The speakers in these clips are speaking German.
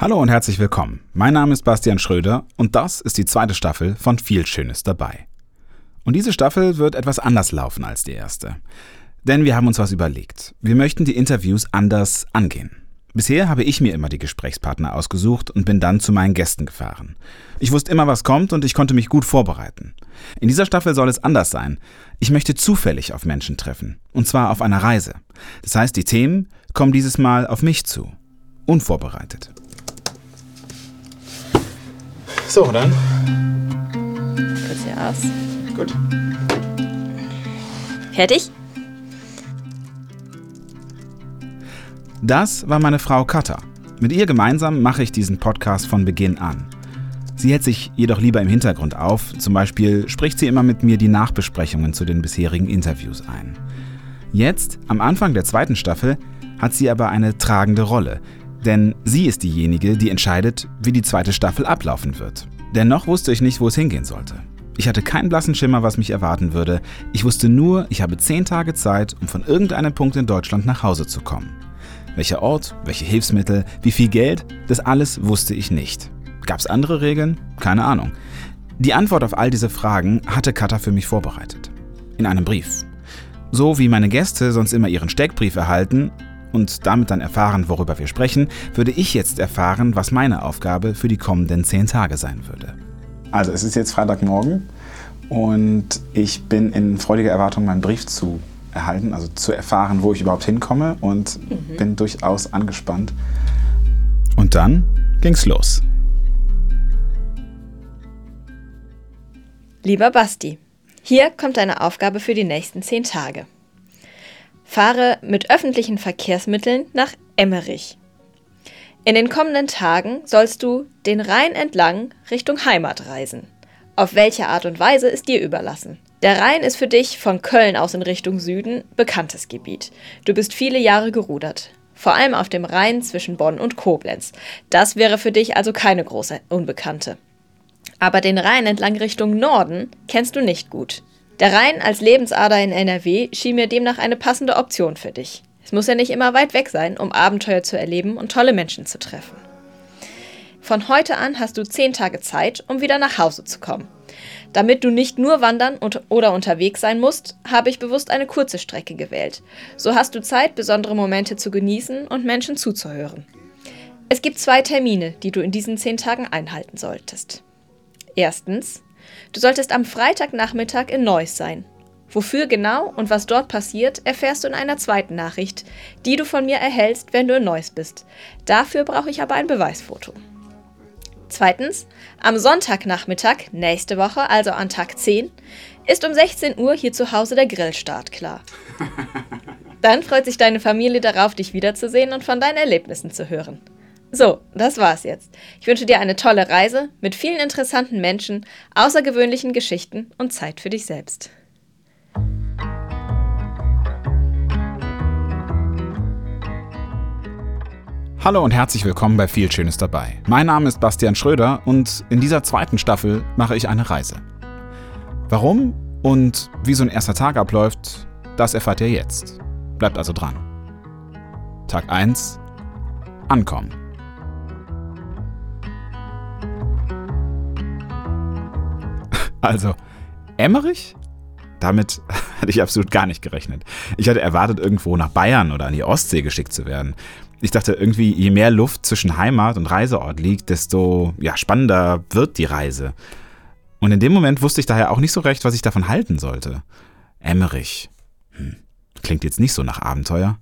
Hallo und herzlich willkommen. Mein Name ist Bastian Schröder und das ist die zweite Staffel von Viel Schönes dabei. Und diese Staffel wird etwas anders laufen als die erste. Denn wir haben uns was überlegt. Wir möchten die Interviews anders angehen. Bisher habe ich mir immer die Gesprächspartner ausgesucht und bin dann zu meinen Gästen gefahren. Ich wusste immer, was kommt und ich konnte mich gut vorbereiten. In dieser Staffel soll es anders sein. Ich möchte zufällig auf Menschen treffen. Und zwar auf einer Reise. Das heißt, die Themen kommen dieses Mal auf mich zu. Unvorbereitet. So, dann. Kurz hier aus. Gut. Fertig? Das war meine Frau Katha. Mit ihr gemeinsam mache ich diesen Podcast von Beginn an. Sie hält sich jedoch lieber im Hintergrund auf, zum Beispiel spricht sie immer mit mir die Nachbesprechungen zu den bisherigen Interviews ein. Jetzt, am Anfang der zweiten Staffel, hat sie aber eine tragende Rolle, denn sie ist diejenige, die entscheidet, wie die zweite Staffel ablaufen wird. Dennoch wusste ich nicht, wo es hingehen sollte. Ich hatte keinen blassen Schimmer, was mich erwarten würde. Ich wusste nur, ich habe zehn Tage Zeit, um von irgendeinem Punkt in Deutschland nach Hause zu kommen. Welcher Ort, welche Hilfsmittel, wie viel Geld, das alles wusste ich nicht. Gab es andere Regeln? Keine Ahnung. Die Antwort auf all diese Fragen hatte Katha für mich vorbereitet. In einem Brief. So wie meine Gäste sonst immer ihren Steckbrief erhalten, und damit dann erfahren, worüber wir sprechen, würde ich jetzt erfahren, was meine Aufgabe für die kommenden zehn Tage sein würde. Also es ist jetzt Freitagmorgen und ich bin in freudiger Erwartung, meinen Brief zu erhalten, also zu erfahren, wo ich überhaupt hinkomme und mhm. bin durchaus angespannt. Und dann ging's los. Lieber Basti, hier kommt deine Aufgabe für die nächsten zehn Tage. Fahre mit öffentlichen Verkehrsmitteln nach Emmerich. In den kommenden Tagen sollst du den Rhein entlang Richtung Heimat reisen. Auf welche Art und Weise ist dir überlassen. Der Rhein ist für dich von Köln aus in Richtung Süden bekanntes Gebiet. Du bist viele Jahre gerudert. Vor allem auf dem Rhein zwischen Bonn und Koblenz. Das wäre für dich also keine große Unbekannte. Aber den Rhein entlang Richtung Norden kennst du nicht gut. Der Rhein als Lebensader in NRW schien mir demnach eine passende Option für dich. Es muss ja nicht immer weit weg sein, um Abenteuer zu erleben und tolle Menschen zu treffen. Von heute an hast du zehn Tage Zeit, um wieder nach Hause zu kommen. Damit du nicht nur wandern oder unterwegs sein musst, habe ich bewusst eine kurze Strecke gewählt. So hast du Zeit, besondere Momente zu genießen und Menschen zuzuhören. Es gibt zwei Termine, die du in diesen zehn Tagen einhalten solltest. Erstens Du solltest am Freitagnachmittag in Neuss sein. Wofür genau und was dort passiert, erfährst du in einer zweiten Nachricht, die du von mir erhältst, wenn du in Neuss bist. Dafür brauche ich aber ein Beweisfoto. Zweitens, am Sonntagnachmittag, nächste Woche, also an Tag 10, ist um 16 Uhr hier zu Hause der Grillstart klar. Dann freut sich deine Familie darauf, dich wiederzusehen und von deinen Erlebnissen zu hören. So, das war's jetzt. Ich wünsche dir eine tolle Reise mit vielen interessanten Menschen, außergewöhnlichen Geschichten und Zeit für dich selbst. Hallo und herzlich willkommen bei Viel Schönes dabei. Mein Name ist Bastian Schröder und in dieser zweiten Staffel mache ich eine Reise. Warum und wie so ein erster Tag abläuft, das erfahrt ihr jetzt. Bleibt also dran. Tag 1 Ankommen. Also, Emmerich? Damit hatte ich absolut gar nicht gerechnet. Ich hatte erwartet, irgendwo nach Bayern oder an die Ostsee geschickt zu werden. Ich dachte irgendwie, je mehr Luft zwischen Heimat und Reiseort liegt, desto ja, spannender wird die Reise. Und in dem Moment wusste ich daher auch nicht so recht, was ich davon halten sollte. Emmerich. Hm. Klingt jetzt nicht so nach Abenteuer.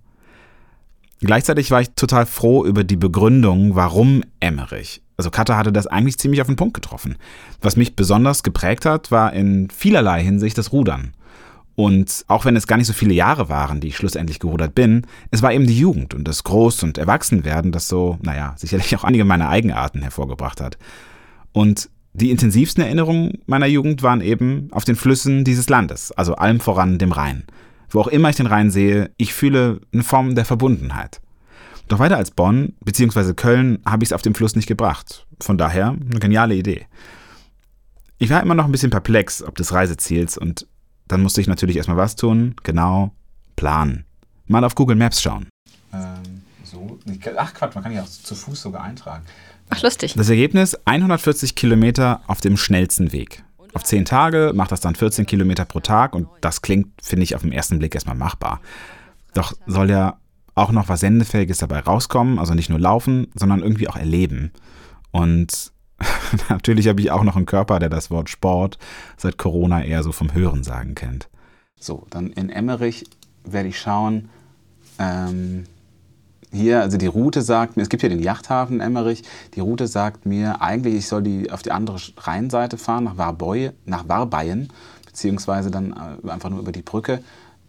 Gleichzeitig war ich total froh über die Begründung, warum Emmerich. Also Katha hatte das eigentlich ziemlich auf den Punkt getroffen. Was mich besonders geprägt hat, war in vielerlei Hinsicht das Rudern. Und auch wenn es gar nicht so viele Jahre waren, die ich schlussendlich gerudert bin, es war eben die Jugend und das Groß- und Erwachsenwerden, das so, naja, sicherlich auch einige meiner Eigenarten hervorgebracht hat. Und die intensivsten Erinnerungen meiner Jugend waren eben auf den Flüssen dieses Landes, also allem voran dem Rhein. Wo auch immer ich den Rhein sehe, ich fühle eine Form der Verbundenheit. Doch weiter als Bonn bzw. Köln habe ich es auf dem Fluss nicht gebracht. Von daher eine geniale Idee. Ich war immer noch ein bisschen perplex ob des Reiseziels und dann musste ich natürlich erstmal was tun. Genau, planen. Mal auf Google Maps schauen. Ähm, so, Ach Quatsch, man kann ja auch zu Fuß sogar eintragen. Ach, lustig. Das Ergebnis 140 Kilometer auf dem schnellsten Weg. Auf 10 Tage macht das dann 14 Kilometer pro Tag und das klingt, finde ich, auf den ersten Blick erstmal machbar. Doch soll ja auch noch was Sendefähiges dabei rauskommen, also nicht nur laufen, sondern irgendwie auch erleben. Und natürlich habe ich auch noch einen Körper, der das Wort Sport seit Corona eher so vom Hörensagen kennt. So, dann in Emmerich werde ich schauen, ähm, hier, also die Route sagt mir, es gibt hier den Yachthafen in Emmerich, die Route sagt mir, eigentlich ich soll die auf die andere Rheinseite fahren, nach, Warboy, nach Warbeien, beziehungsweise dann äh, einfach nur über die Brücke,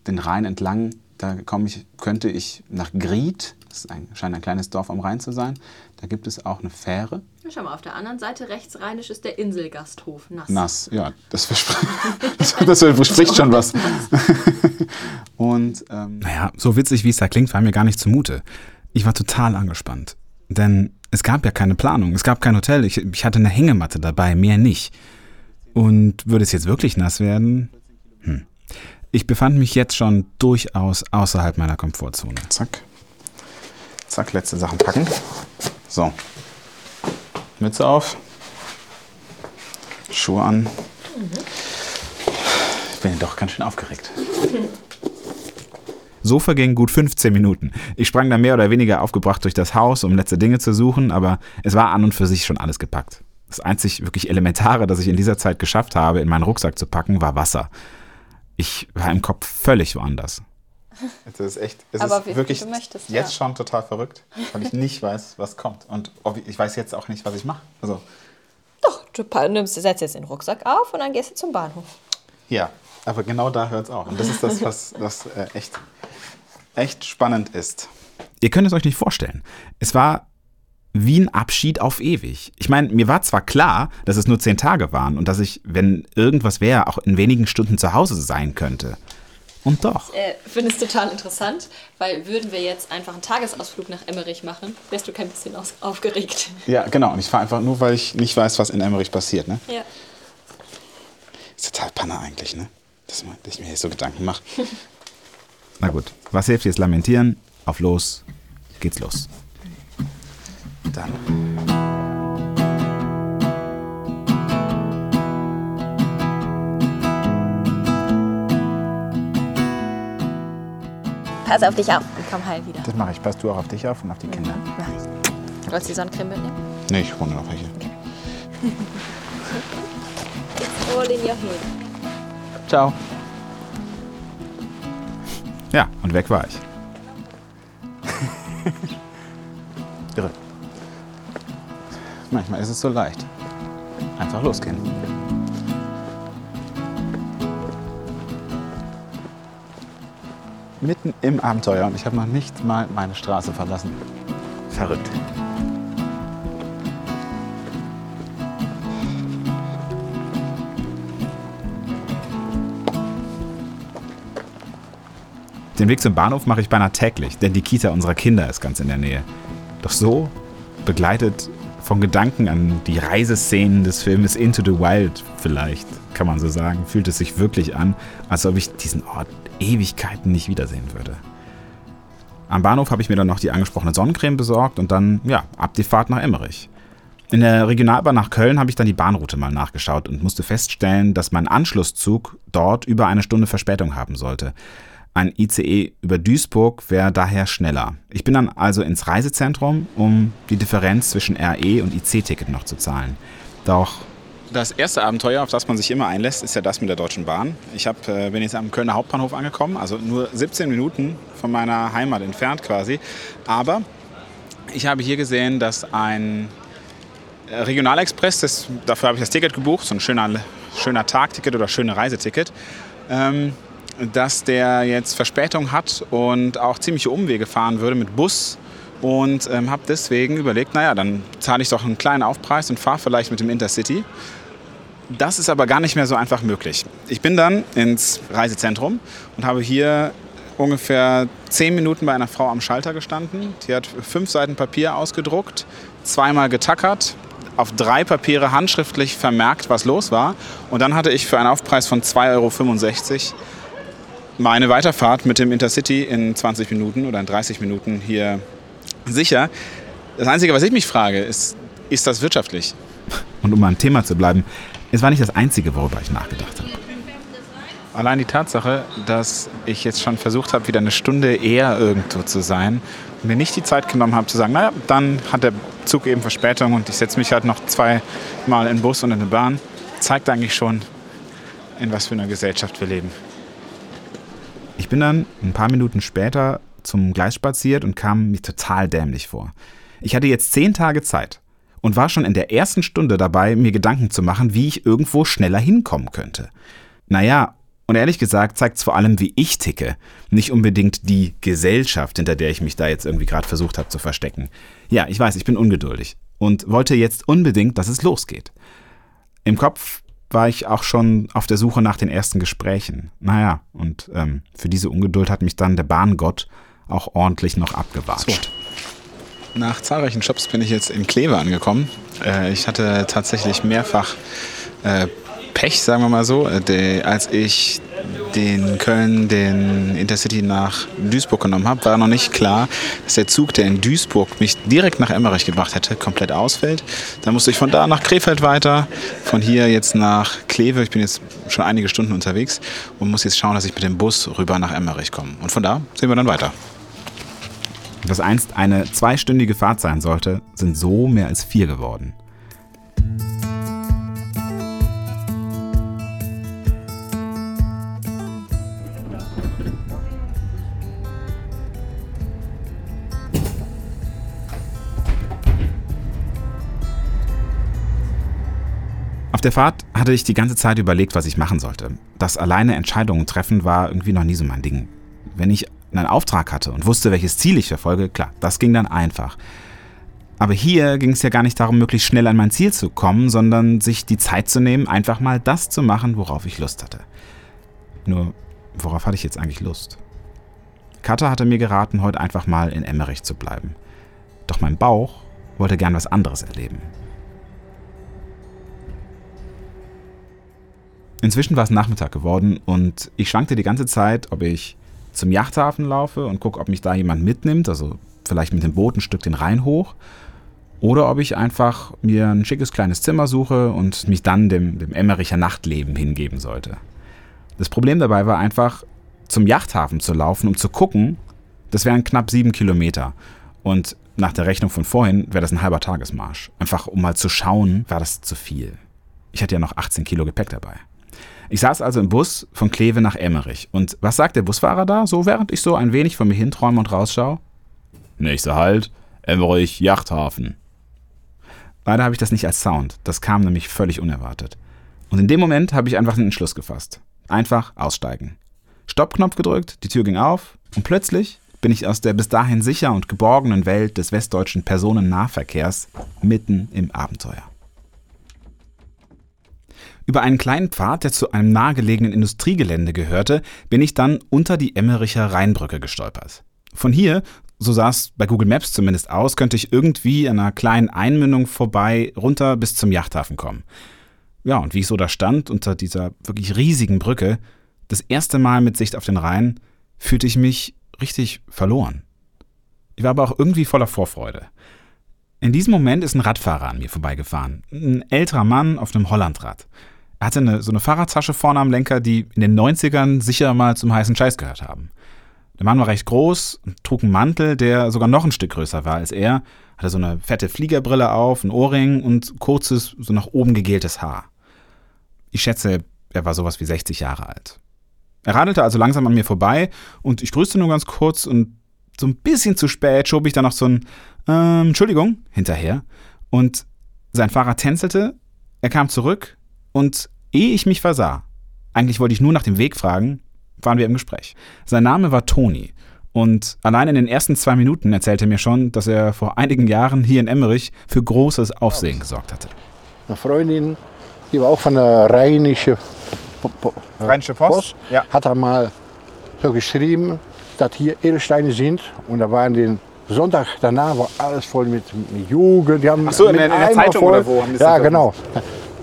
den Rhein entlang, da komme ich, könnte ich nach Gried, das ein, scheint ein kleines Dorf am Rhein zu sein, da gibt es auch eine Fähre. Schau mal, auf der anderen Seite rechtsrheinisch ist der Inselgasthof, Nass. Nass, ja, das, verspricht, das verspricht schon was. Und, ähm, naja, so witzig wie es da klingt, war mir gar nicht zumute. Ich war total angespannt. Denn es gab ja keine Planung, es gab kein Hotel, ich, ich hatte eine Hängematte dabei, mehr nicht. Und würde es jetzt wirklich nass werden? Hm. Ich befand mich jetzt schon durchaus außerhalb meiner Komfortzone. Zack. Zack, letzte Sachen packen. So. Mütze auf. Schuhe an. Ich bin doch ganz schön aufgeregt. So vergingen gut 15 Minuten. Ich sprang dann mehr oder weniger aufgebracht durch das Haus, um letzte Dinge zu suchen, aber es war an und für sich schon alles gepackt. Das einzig wirklich Elementare, das ich in dieser Zeit geschafft habe, in meinen Rucksack zu packen, war Wasser. Ich war im Kopf völlig woanders. Das ist echt, es aber ist wirklich möchtest, jetzt ja. schon total verrückt, weil ich nicht weiß, was kommt. Und ich weiß jetzt auch nicht, was ich mache. Also, Doch, du nimmst, setzt jetzt den Rucksack auf und dann gehst du zum Bahnhof. Ja, aber genau da hört es auf. Und das ist das, was, was äh, echt echt spannend ist. Ihr könnt es euch nicht vorstellen. Es war wie ein Abschied auf ewig. Ich meine, mir war zwar klar, dass es nur zehn Tage waren und dass ich, wenn irgendwas wäre, auch in wenigen Stunden zu Hause sein könnte. Und doch. Ich äh, finde es total interessant, weil würden wir jetzt einfach einen Tagesausflug nach Emmerich machen, wärst du kein bisschen aufgeregt. Ja, genau. Und ich fahre einfach nur, weil ich nicht weiß, was in Emmerich passiert. Ne? Ja. Ist total Panne eigentlich, ne? Dass, ich mir hier so Gedanken mache. Na gut, was hilft jetzt lamentieren? Auf los, geht's los. Dann. Pass auf dich auf und komm heil wieder. Das mache ich. Pass du auch auf dich auf und auf die Kinder. Mhm, mach ich. Wolltest du die Sonnencreme mitnehmen? Nee, ich hole noch welche. Okay. It's all in your head. Ciao. Ja, und weg war ich. Irre. Manchmal ist es so leicht. Einfach losgehen. Mitten im Abenteuer und ich habe noch nicht mal meine Straße verlassen. Verrückt. Den Weg zum Bahnhof mache ich beinahe täglich, denn die Kita unserer Kinder ist ganz in der Nähe. Doch so, begleitet von Gedanken an die Reiseszenen des Filmes Into the Wild, vielleicht kann man so sagen, fühlt es sich wirklich an, als ob ich diesen Ort Ewigkeiten nicht wiedersehen würde. Am Bahnhof habe ich mir dann noch die angesprochene Sonnencreme besorgt und dann, ja, ab die Fahrt nach Emmerich. In der Regionalbahn nach Köln habe ich dann die Bahnroute mal nachgeschaut und musste feststellen, dass mein Anschlusszug dort über eine Stunde Verspätung haben sollte. Ein ICE über Duisburg wäre daher schneller. Ich bin dann also ins Reisezentrum, um die Differenz zwischen RE und IC-Ticket noch zu zahlen. Doch das erste Abenteuer, auf das man sich immer einlässt, ist ja das mit der Deutschen Bahn. Ich hab, äh, bin jetzt am Kölner Hauptbahnhof angekommen, also nur 17 Minuten von meiner Heimat entfernt quasi. Aber ich habe hier gesehen, dass ein Regionalexpress, das, dafür habe ich das Ticket gebucht, so ein schöner, schöner Tagticket oder schöne Reiseticket, ähm, dass der jetzt Verspätung hat und auch ziemliche Umwege fahren würde mit Bus. Und ähm, habe deswegen überlegt, naja, dann zahle ich doch einen kleinen Aufpreis und fahre vielleicht mit dem Intercity. Das ist aber gar nicht mehr so einfach möglich. Ich bin dann ins Reisezentrum und habe hier ungefähr zehn Minuten bei einer Frau am Schalter gestanden. Die hat fünf Seiten Papier ausgedruckt, zweimal getackert, auf drei Papiere handschriftlich vermerkt, was los war. Und dann hatte ich für einen Aufpreis von 2,65 Euro meine Weiterfahrt mit dem Intercity in 20 Minuten oder in 30 Minuten hier Sicher. Das Einzige, was ich mich frage, ist, ist das wirtschaftlich? Und um beim Thema zu bleiben, es war nicht das Einzige, worüber ich nachgedacht habe. Allein die Tatsache, dass ich jetzt schon versucht habe, wieder eine Stunde eher irgendwo zu sein und mir nicht die Zeit genommen habe zu sagen, naja, dann hat der Zug eben Verspätung und ich setze mich halt noch zweimal in den Bus und in die Bahn, zeigt eigentlich schon, in was für einer Gesellschaft wir leben. Ich bin dann ein paar Minuten später zum Gleis spaziert und kam mir total dämlich vor. Ich hatte jetzt zehn Tage Zeit und war schon in der ersten Stunde dabei, mir Gedanken zu machen, wie ich irgendwo schneller hinkommen könnte. Naja, und ehrlich gesagt zeigt es vor allem, wie ich ticke, nicht unbedingt die Gesellschaft, hinter der ich mich da jetzt irgendwie gerade versucht habe zu verstecken. Ja, ich weiß, ich bin ungeduldig und wollte jetzt unbedingt, dass es losgeht. Im Kopf war ich auch schon auf der Suche nach den ersten Gesprächen. Naja, und ähm, für diese Ungeduld hat mich dann der Bahngott auch ordentlich noch abgewatscht. So. Nach zahlreichen Shops bin ich jetzt in Kleve angekommen. Äh, ich hatte tatsächlich mehrfach äh, Pech, sagen wir mal so. Äh, als ich den Köln, den Intercity nach Duisburg genommen habe, war noch nicht klar, dass der Zug, der in Duisburg mich direkt nach Emmerich gebracht hätte, komplett ausfällt. Dann musste ich von da nach Krefeld weiter, von hier jetzt nach Kleve. Ich bin jetzt schon einige Stunden unterwegs und muss jetzt schauen, dass ich mit dem Bus rüber nach Emmerich komme. Und von da sehen wir dann weiter. Was einst eine zweistündige Fahrt sein sollte, sind so mehr als vier geworden. Der Fahrt hatte ich die ganze Zeit überlegt, was ich machen sollte. Das alleine Entscheidungen treffen war irgendwie noch nie so mein Ding. Wenn ich einen Auftrag hatte und wusste, welches Ziel ich verfolge, klar, das ging dann einfach. Aber hier ging es ja gar nicht darum, möglichst schnell an mein Ziel zu kommen, sondern sich die Zeit zu nehmen, einfach mal das zu machen, worauf ich Lust hatte. Nur, worauf hatte ich jetzt eigentlich Lust? Katha hatte mir geraten, heute einfach mal in Emmerich zu bleiben. Doch mein Bauch wollte gern was anderes erleben. Inzwischen war es Nachmittag geworden und ich schwankte die ganze Zeit, ob ich zum Yachthafen laufe und gucke, ob mich da jemand mitnimmt, also vielleicht mit dem Boot ein Stück den Rhein hoch, oder ob ich einfach mir ein schickes kleines Zimmer suche und mich dann dem, dem Emmericher Nachtleben hingeben sollte. Das Problem dabei war einfach, zum Yachthafen zu laufen, um zu gucken, das wären knapp sieben Kilometer. Und nach der Rechnung von vorhin wäre das ein halber Tagesmarsch. Einfach um mal zu schauen, war das zu viel. Ich hatte ja noch 18 Kilo Gepäck dabei. Ich saß also im Bus von Kleve nach Emmerich. Und was sagt der Busfahrer da, so während ich so ein wenig von mir hinträume und rausschaue? Nächster Halt, Emmerich, Yachthafen. Leider habe ich das nicht als Sound. Das kam nämlich völlig unerwartet. Und in dem Moment habe ich einfach den Entschluss gefasst. Einfach aussteigen. Stoppknopf gedrückt, die Tür ging auf und plötzlich bin ich aus der bis dahin sicher und geborgenen Welt des westdeutschen Personennahverkehrs mitten im Abenteuer. Über einen kleinen Pfad, der zu einem nahegelegenen Industriegelände gehörte, bin ich dann unter die Emmericher Rheinbrücke gestolpert. Von hier, so sah es bei Google Maps zumindest aus, könnte ich irgendwie an einer kleinen Einmündung vorbei runter bis zum Yachthafen kommen. Ja, und wie ich so da stand, unter dieser wirklich riesigen Brücke, das erste Mal mit Sicht auf den Rhein, fühlte ich mich richtig verloren. Ich war aber auch irgendwie voller Vorfreude. In diesem Moment ist ein Radfahrer an mir vorbeigefahren. Ein älterer Mann auf einem Hollandrad. Er hatte eine, so eine Fahrradtasche vorne am Lenker, die in den 90ern sicher mal zum heißen Scheiß gehört haben. Der Mann war recht groß und trug einen Mantel, der sogar noch ein Stück größer war als er, hatte so eine fette Fliegerbrille auf, ein Ohrring und kurzes, so nach oben gegeltes Haar. Ich schätze, er war sowas wie 60 Jahre alt. Er radelte also langsam an mir vorbei und ich grüßte nur ganz kurz und so ein bisschen zu spät schob ich dann noch so ein ähm, Entschuldigung hinterher und sein Fahrer tänzelte, er kam zurück und ehe ich mich versah, eigentlich wollte ich nur nach dem Weg fragen, waren wir im Gespräch. Sein Name war Toni. Und allein in den ersten zwei Minuten erzählte er mir schon, dass er vor einigen Jahren hier in Emmerich für großes Aufsehen gesorgt hatte. Eine Freundin, die war auch von der Rheinische, Rheinische Post, Post ja. hat er mal so geschrieben, dass hier Edelsteine sind. Und da waren den Sonntag danach war alles voll mit, mit Jugend. Die haben Ach so, in, der, in der Zeitung voll, oder wo? ja, genau.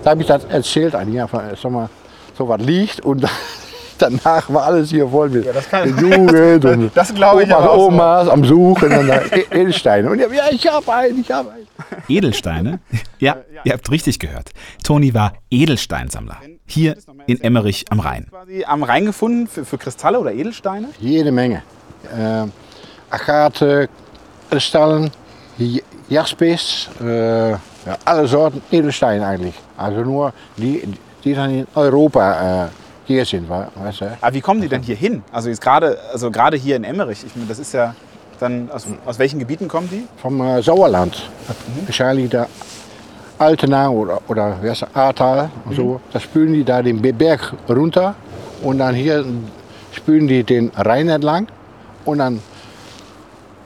Da habe ich das erzählt an ja, sag mal, so was liegt und danach war alles hier voll mit Ja, das kann- Jugend und Das glaube ich aber auch so. Omas am Suchen und dann E- Edelsteine. Und ja, ja, ich habe einen, ich habe einen. Edelsteine? Ja, ihr habt richtig gehört. Toni war Edelsteinsammler. Hier in Emmerich am Rhein. Quasi am Rhein gefunden für, für Kristalle oder Edelsteine? Jede Menge. Äh, Agate, Kristallen, Jaspis, äh, ja, alle Sorten Edelsteine eigentlich. Also nur die, die dann in Europa äh, hier sind, weißt du? Aber wie kommen die denn hier hin? Also jetzt gerade, also gerade hier in Emmerich, ich meine, das ist ja dann, aus, aus welchen Gebieten kommen die? Vom äh, Sauerland. Wahrscheinlich der Altena oder, oder wie heißt Ahrtal und so. Da spülen die da den Be- Berg runter und dann hier spülen die den Rhein entlang und dann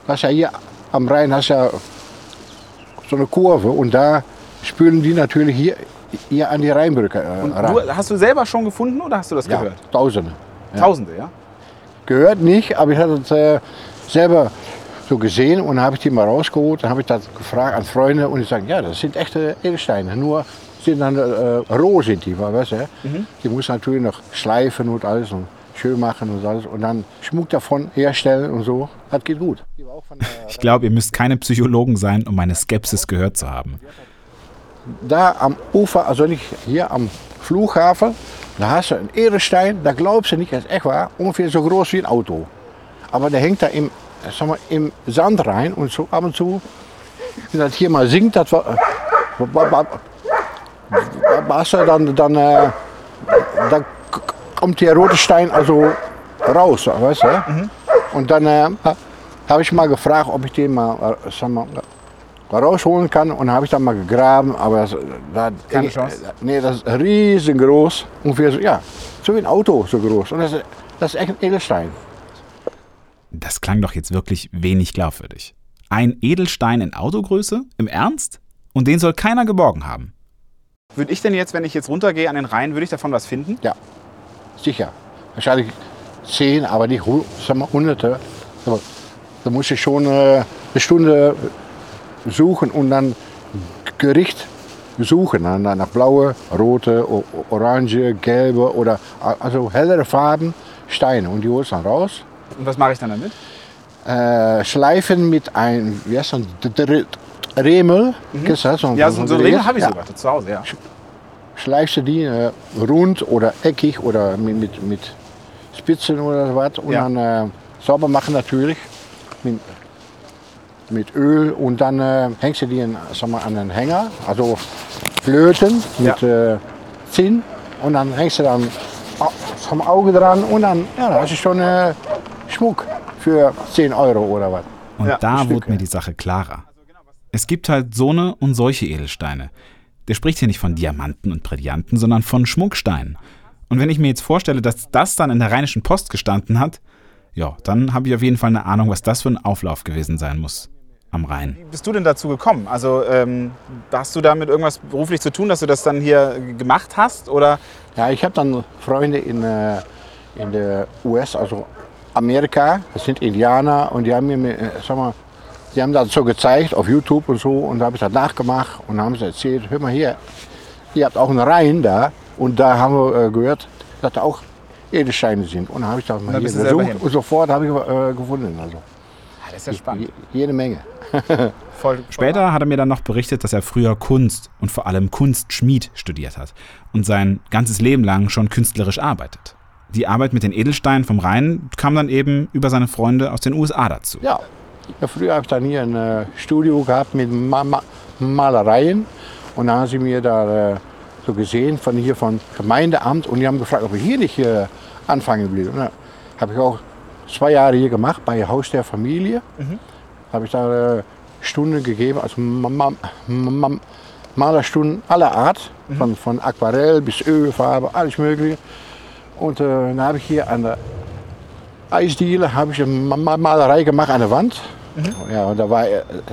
hast ja hier am Rhein hast ja so eine Kurve und da spülen die natürlich hier, hier an die Rheinbrücke äh, Und ran. du, hast du selber schon gefunden oder hast du das ja, gehört? Tausende. Tausende, ja? Gehört nicht, aber ich hatte es äh, selber so gesehen und dann habe ich die mal rausgeholt. Dann habe ich das gefragt an Freunde und die sagen, ja, das sind echte Edelsteine. Nur sind dann äh, roh sind die, weißt du? Die muss natürlich noch schleifen und alles und schön machen und alles und dann Schmuck davon herstellen und so. Das geht gut. Ich glaube, ihr müsst keine Psychologen sein, um meine Skepsis gehört zu haben. Da am Ufer, also nicht hier am Flughafen, da hast du einen Edelstein, da glaubst du nicht, das ist echt wahr, ungefähr so groß wie ein Auto. Aber der hängt da im, sag mal, im Sand rein und so ab und zu, wenn das hier mal singt, das war, was dann, dann, äh, dann kommt der rote Stein also raus, weißt du? Und dann äh, habe ich mal gefragt, ob ich den mal, äh, sag mal, rausholen kann und habe ich dann mal gegraben, aber das, da, Keine Chance? Nee, das ist riesengroß, ungefähr so, ja, so wie ein Auto so groß. Und das, ist- das ist echt ein Edelstein. Das klang doch jetzt wirklich wenig glaubwürdig. Ein Edelstein in Autogröße? Im Ernst? Und den soll keiner geborgen haben. Würde ich denn jetzt, wenn ich jetzt runtergehe an den Rhein, würde ich davon was finden? Ja, sicher. Wahrscheinlich zehn, aber nicht hu- sag mal, hunderte. Da muss ich schon äh, eine Stunde suchen und dann Gericht suchen. Nach blaue, rote, orange, gelbe oder also hellere Farben Steine. Und die holst dann raus. Und was mache ich dann damit? Äh, schleifen mit einem, wie heißt das, Remel. Kennst du das? Mhm. Ja, so, so einen Ring habe ich ja. sogar zu Hause, ja. Schleifst du die äh, rund oder eckig oder mit, mit, mit Spitzen oder was und Ja. dann äh, sauber machen natürlich mit, mit Öl und dann äh, hängst du die in, sag mal, an den Hänger, also Flöten mit äh, Zinn und dann hängst du dann vom Auge dran und dann, ja, hast du schon äh, Schmuck für 10 Euro oder was. Und Ja, da wurde mir ja. die Sache klarer. Es gibt halt so eine und solche Edelsteine. Der spricht hier nicht von Diamanten und Brillanten, sondern von Schmucksteinen. Und wenn ich mir jetzt vorstelle, dass das dann in der Rheinischen Post gestanden hat, ja, dann habe ich auf jeden Fall eine Ahnung, was das für ein Auflauf gewesen sein muss am Rhein. Wie bist du denn dazu gekommen? Also ähm, hast du damit irgendwas beruflich zu tun, dass du das dann hier gemacht hast? Oder Ja, ich habe dann Freunde in, äh, in der US, also Amerika, das sind Indianer und die haben mir, äh, sag mal, die haben das so gezeigt auf YouTube und so und da habe ich das nachgemacht und haben sie erzählt, hör mal hier, ihr habt auch einen Rhein da und da haben wir äh, gehört, dass da auch Edelsteine sind. Und dann habe ich das mal dann hier gesucht und sofort habe ich äh, gefunden. Also Ah, das ist ja spannend. je- jede Menge. Voll, Später hat er mir dann noch berichtet, dass er früher Kunst und vor allem Kunstschmied studiert hat und sein ganzes Leben lang schon künstlerisch arbeitet. Die Arbeit mit den Edelsteinen vom Rhein kam dann eben über seine Freunde aus den USA dazu. Ja, ja früher habe ich dann hier ein äh, Studio gehabt mit Ma Ma Malereien. Und dann haben sie mir da äh, so gesehen von hier vom Gemeindeamt und die haben gefragt, ob ich hier nicht äh, anfangen will. Habe ich auch zwei Jahre hier gemacht bei Haus der Familie. Habe ich da äh, Stunden gegeben, also Ma Ma Ma Malerstunden aller Art, von, von Aquarell bis Ölfarbe, alles mögliche. Und äh, dann habe ich hier an der Eisdiele habe ich eine Ma- Ma- Malerei gemacht an der Wand. Ja, und da war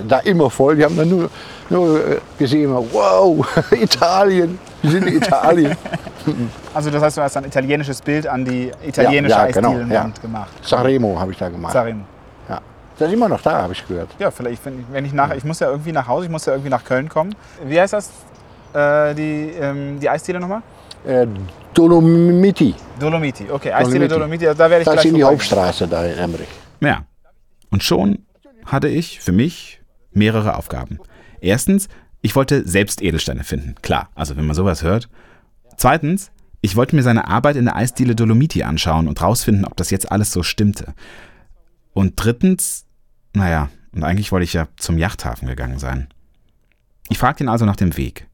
da immer voll. Die haben dann nur, nur äh, gesehen, wow, Italien, wir sind in Italien. Also das heißt, du hast ein italienisches Bild an die italienische Ja, ja, genau, Eisdielenwand gemacht. Sanremo habe ich da gemacht. Sarim. Ja. Das ist immer noch da, habe ich gehört. Ja, vielleicht, wenn ich, wenn ich nach, ich muss ja irgendwie nach Hause, ich muss ja irgendwie nach Köln kommen. Wie heißt das, äh, die, ähm, die Eisdiele nochmal? Äh, Dolomiti. Dolomiti, okay. Eisdiele Dolomiti, Dolomiti da werde ich Das gleich ist in die. Hauptstraße da in Emmerich. Ja. Und schon hatte ich für mich mehrere Aufgaben. Erstens, ich wollte selbst Edelsteine finden. Klar, also wenn man sowas hört. Zweitens, ich wollte mir seine Arbeit in der Eisdiele Dolomiti anschauen und rausfinden, ob das jetzt alles so stimmte. Und drittens, naja, und eigentlich wollte ich ja zum Yachthafen gegangen sein. Ich fragte ihn also nach dem Weg.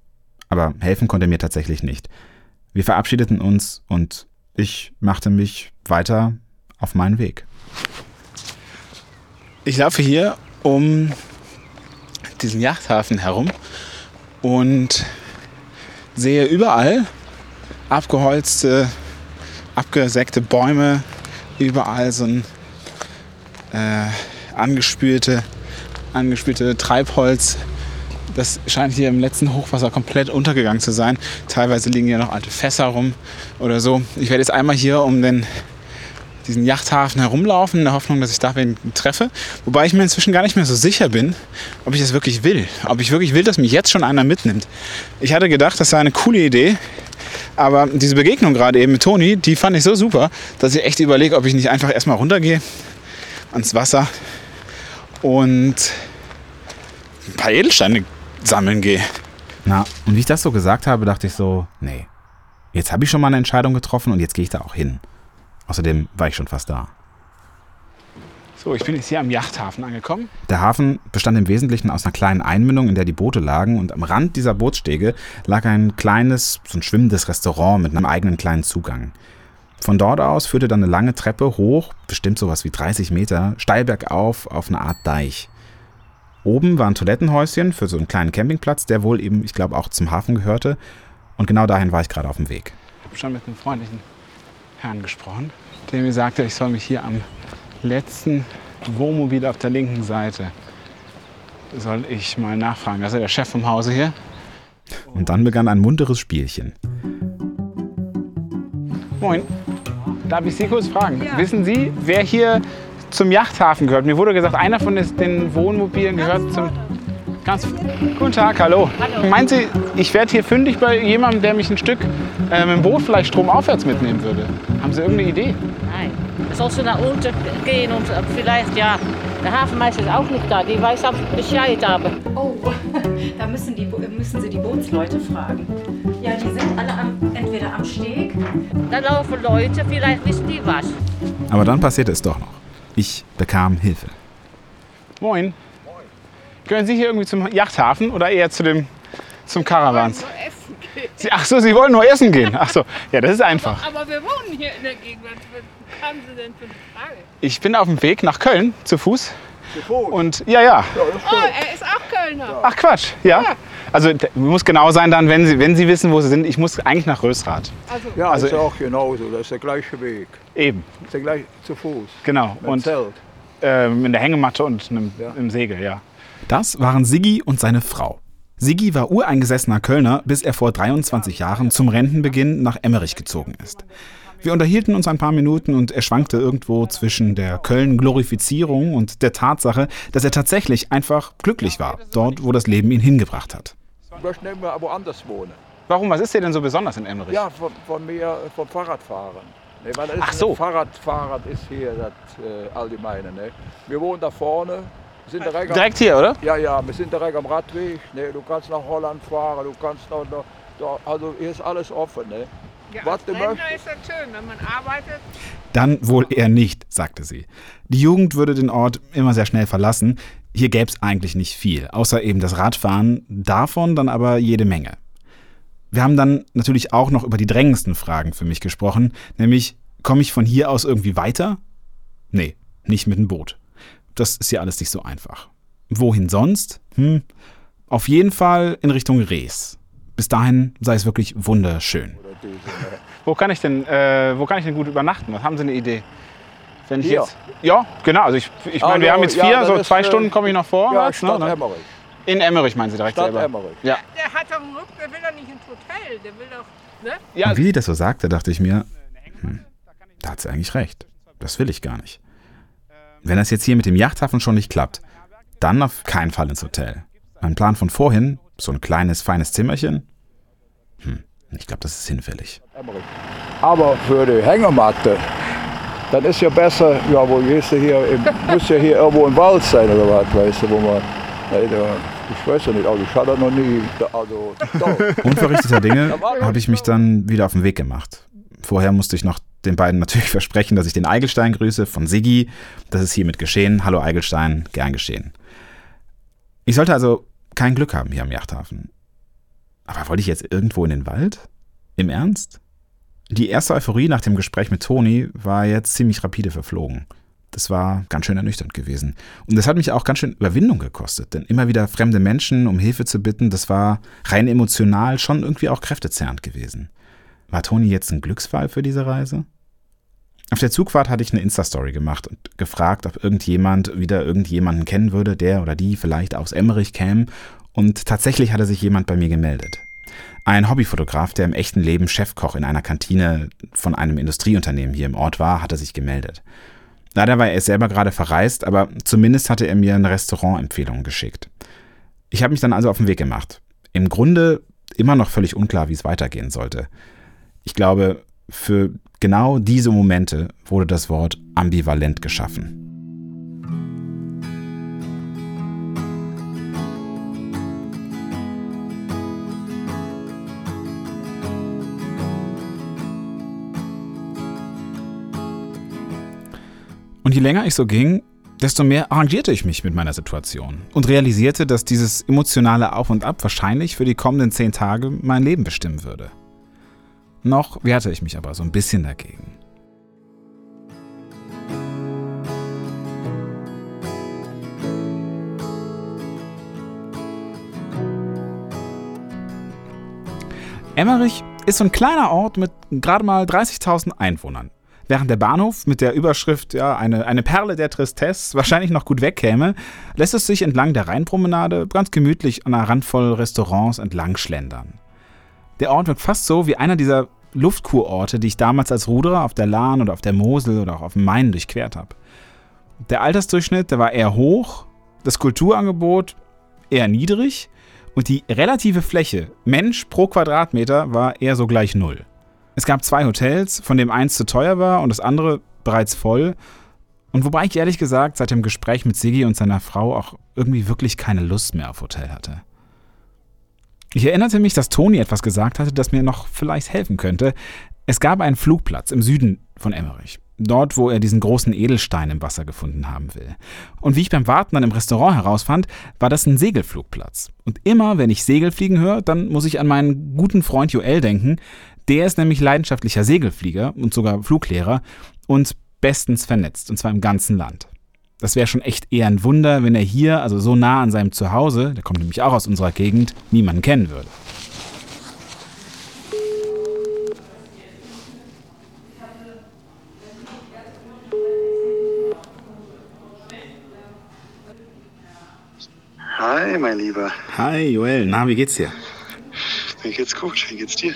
Aber helfen konnte er mir tatsächlich nicht. Wir verabschiedeten uns und ich machte mich weiter auf meinen Weg. Ich laufe hier um diesen Yachthafen herum und sehe überall abgeholzte, abgesägte Bäume, überall so ein äh, angespülte, angespülte Treibholz. Das scheint hier im letzten Hochwasser komplett untergegangen zu sein. Teilweise liegen hier noch alte Fässer rum oder so. Ich werde jetzt einmal hier um den diesen Yachthafen herumlaufen, in der Hoffnung, dass ich da wen treffe. Wobei ich mir inzwischen gar nicht mehr so sicher bin, ob ich das wirklich will. Ob ich wirklich will, dass mich jetzt schon einer mitnimmt. Ich hatte gedacht, das sei eine coole Idee. Aber diese Begegnung gerade eben mit Toni, die fand ich so super, dass ich echt überlege, ob ich nicht einfach erstmal runtergehe ans Wasser und ein paar Edelsteine sammeln gehe. Na, und wie ich das so gesagt habe, dachte ich so, nee, jetzt habe ich schon mal eine Entscheidung getroffen und jetzt gehe ich da auch hin. Außerdem war ich schon fast da. So, ich bin jetzt hier am Yachthafen angekommen. Der Hafen bestand im Wesentlichen aus einer kleinen Einmündung, in der die Boote lagen und am Rand dieser Bootsstege lag ein kleines, so ein schwimmendes Restaurant mit einem eigenen kleinen Zugang. Von dort aus führte dann eine lange Treppe hoch, bestimmt sowas wie 30 Meter, steil bergauf auf eine Art Deich. Oben war ein Toilettenhäuschen für so einen kleinen Campingplatz, der wohl eben, ich glaube, auch zum Hafen gehörte. Und genau dahin war ich gerade auf dem Weg. Ich habe schon mit einem freundlichen Herrn gesprochen, der mir sagte, ich soll mich hier am letzten Wohnmobil auf der linken Seite soll ich mal nachfragen. Das ist ja der Chef vom Hause hier. Und dann begann ein munteres Spielchen. Moin. Darf ich Sie kurz fragen? Wissen Sie, wer hier zum Yachthafen gehört? Mir wurde gesagt, einer von den Wohnmobilen gehört zum. Ganz. Guten Tag, hallo. Meinen Sie, ich werde hier fündig bei jemandem, der mich ein Stück äh, mit dem Boot vielleicht stromaufwärts mitnehmen würde? Haben Sie irgendeine Idee? Nein. Sollst du nach unten gehen und äh, vielleicht, ja, der Hafenmeister ist auch nicht da, die weiß auch Bescheid, aber Oh, da müssen, die, Bo- müssen Sie die Bootsleute fragen. Ja, die sind alle am, entweder am Steg. da laufen Leute, vielleicht wissen die was. Aber dann passierte es doch noch. Ich bekam Hilfe. Moin. Gehören Sie hier irgendwie zum Yachthafen oder eher zu dem zum Caravans? Sie, ach so, Sie wollen nur essen gehen. Ach so, ja, das ist einfach. Aber wir wohnen hier in der Gegend. Was haben Sie denn für eine Frage? Ich bin auf dem Weg nach Köln zu Fuß. Und ja, ja. Oh, er ist auch Kölner. Ach Quatsch, ja. Also d- muss genau sein dann, wenn Sie, wenn Sie wissen, wo Sie sind. Ich muss eigentlich nach Rösrath. Ja, Also- das ist auch genauso. Das ist der gleiche Weg. Eben, Das ist der gleich zu Fuß. genau. Mit Und Zelt. ähm, in der Hängematte und einem, Ja. im Segel, ja. Das waren Siggi und seine Frau. Siggi war ureingesessener Kölner, bis er vor 23 Jahren zum Rentenbeginn nach Emmerich gezogen ist. Wir unterhielten uns ein paar Minuten und er schwankte irgendwo zwischen der Köln-Glorifizierung und der Tatsache, dass er tatsächlich einfach glücklich war, dort, wo das Leben ihn hingebracht hat. Ich möchte nicht mehr woanders wohnen. Warum, was ist hier denn so besonders in Emmerich? Ja, von, von mir, vom Fahrradfahren. Nee, weil Ach so. Ein Fahrradfahrrad ist hier das äh, Allgemeine. Ne? Wir wohnen da vorne. Wir sind direkt, am- Direkt hier, oder? Ja, ja, wir sind direkt am Radweg. Ne? Du kannst nach Holland fahren, du kannst noch, noch da, also hier ist alles offen. Ne? Ja, Was als du Rentner möchtest. ist das schön, wenn man arbeitet. Dann wohl eher nicht, sagte sie. Die Jugend würde den Ort immer sehr schnell verlassen. Hier gäbe es eigentlich nicht viel, außer eben das Radfahren, davon dann aber jede Menge. Wir haben dann natürlich auch noch über die drängendsten Fragen für mich gesprochen, nämlich, komme ich von hier aus irgendwie weiter? Nee, nicht mit dem Boot. Das ist hier alles nicht so einfach. Wohin sonst? Hm, auf jeden Fall in Richtung Rees. Bis dahin sei es wirklich wunderschön. Wo kann ich denn, äh, wo kann ich denn gut übernachten? Was haben Sie eine Idee? Wenn ich Hier? jetzt. Ja, genau. Also ich, ich meine, Also, wir haben jetzt ja, vier, das so zwei äh, Stunden komme ich noch vor. Ja, ne? Stadt Dann- Emmerich. In Emmerich meinen Sie direkt Stadt selber. Emmerich. Ja. Der hat doch einen Ruck, der will doch nicht ins Hotel. Der will doch, ne? ja Und wie sie das so sagte, dachte ich mir, hm, da hat sie eigentlich recht. Das will ich gar nicht. Wenn das jetzt hier mit dem Yachthafen schon nicht klappt, dann auf keinen Fall ins Hotel. Mein Plan von vorhin, so ein kleines, feines Zimmerchen? Hm, Ich glaube, das ist hinfällig. Aber für die Hängematte, dann ist ja besser, ja, wo gehst du hier, im, muss ja hier irgendwo im Wald sein oder was, weißt du, wo man, ich weiß ja nicht, also ich hatte noch nie, also, Unverrichteter Dinge habe ich mich dann wieder auf den Weg gemacht. Vorher musste ich noch den beiden natürlich versprechen, dass ich den Eigelstein grüße von Siggi. Das ist hiermit geschehen. Hallo Eigelstein, gern geschehen. Ich sollte also kein Glück haben hier am Yachthafen. Aber wollte ich jetzt irgendwo in den Wald? Im Ernst? Die erste Euphorie nach dem Gespräch mit Toni war jetzt ziemlich rapide verflogen. Das war ganz schön ernüchternd gewesen. Und das hat mich auch ganz schön Überwindung gekostet, denn immer wieder fremde Menschen um Hilfe zu bitten, das war rein emotional schon irgendwie auch kräftezerrend gewesen. War Toni jetzt ein Glücksfall für diese Reise? Auf der Zugfahrt hatte ich eine Insta-Story gemacht und gefragt, ob irgendjemand wieder irgendjemanden kennen würde, der oder die vielleicht aus Emmerich käme. Und tatsächlich hatte sich jemand bei mir gemeldet. Ein Hobbyfotograf, der im echten Leben Chefkoch in einer Kantine von einem Industrieunternehmen hier im Ort war, hatte sich gemeldet. Leider war er selber gerade verreist, aber zumindest hatte er mir eine Restaurantempfehlung geschickt. Ich habe mich dann also auf den Weg gemacht. Im Grunde immer noch völlig unklar, wie es weitergehen sollte. Ich glaube, für genau diese Momente wurde das Wort ambivalent geschaffen. Und je länger ich so ging, desto mehr arrangierte ich mich mit meiner Situation und realisierte, dass dieses emotionale Auf und Ab wahrscheinlich für die kommenden zehn Tage mein Leben bestimmen würde. Noch wehrte ich mich aber so ein bisschen dagegen. Emmerich ist so ein kleiner Ort mit gerade mal 30.000 Einwohnern. Während der Bahnhof mit der Überschrift ja, eine, eine Perle der Tristesse wahrscheinlich noch gut wegkäme, lässt es sich entlang der Rheinpromenade ganz gemütlich an einer Randvoll Restaurants entlang schlendern. Der Ort wirkt fast so wie einer dieser Luftkurorte, die ich damals als Ruderer auf der Lahn oder auf der Mosel oder auch auf dem Main durchquert habe. Der Altersdurchschnitt, der war eher hoch, das Kulturangebot eher niedrig und die relative Fläche Mensch pro Quadratmeter war eher so gleich null. Es gab zwei Hotels, von dem eins zu teuer war und das andere bereits voll. Und wobei ich ehrlich gesagt seit dem Gespräch mit Siggi und seiner Frau auch irgendwie wirklich keine Lust mehr auf Hotel hatte. Ich erinnerte mich, dass Toni etwas gesagt hatte, das mir noch vielleicht helfen könnte. Es gab einen Flugplatz im Süden von Emmerich. Dort, wo er diesen großen Edelstein im Wasser gefunden haben will. Und wie ich beim Warten dann im Restaurant herausfand, war das ein Segelflugplatz. Und immer, wenn ich Segelfliegen höre, dann muss ich an meinen guten Freund Joel denken. Der ist nämlich leidenschaftlicher Segelflieger und sogar Fluglehrer und bestens vernetzt, und zwar im ganzen Land. Das wäre schon echt eher ein Wunder, wenn er hier, also so nah an seinem Zuhause, der kommt nämlich auch aus unserer Gegend, niemanden kennen würde. Hi, mein Lieber. Hi, Joel. Na, wie geht's dir? Mir geht's gut. Wie geht's dir?